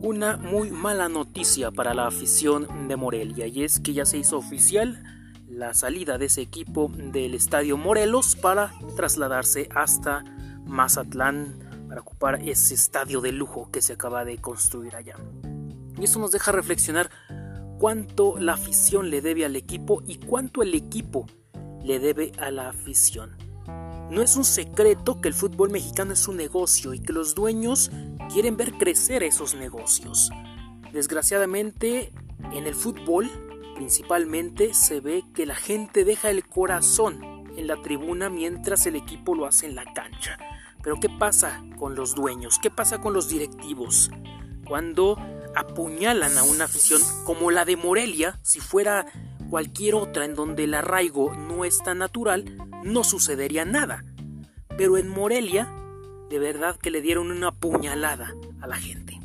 una muy mala noticia para la afición de Morelia y es que ya se hizo oficial la salida de ese equipo del Estadio Morelos para trasladarse hasta Mazatlán para ocupar ese estadio de lujo que se acaba de construir allá. Y eso nos deja reflexionar cuánto la afición le debe al equipo y cuánto el equipo le debe a la afición. No es un secreto que el fútbol mexicano es un negocio y que los dueños quieren ver crecer esos negocios. Desgraciadamente, en el fútbol principalmente se ve que la gente deja el corazón en la tribuna mientras el equipo lo hace en la cancha. Pero ¿qué pasa con los dueños? ¿Qué pasa con los directivos? Cuando apuñalan a una afición como la de Morelia, si fuera cualquier otra en donde el arraigo no es tan natural, no sucedería nada. Pero en Morelia, de verdad que le dieron una puñalada a la gente.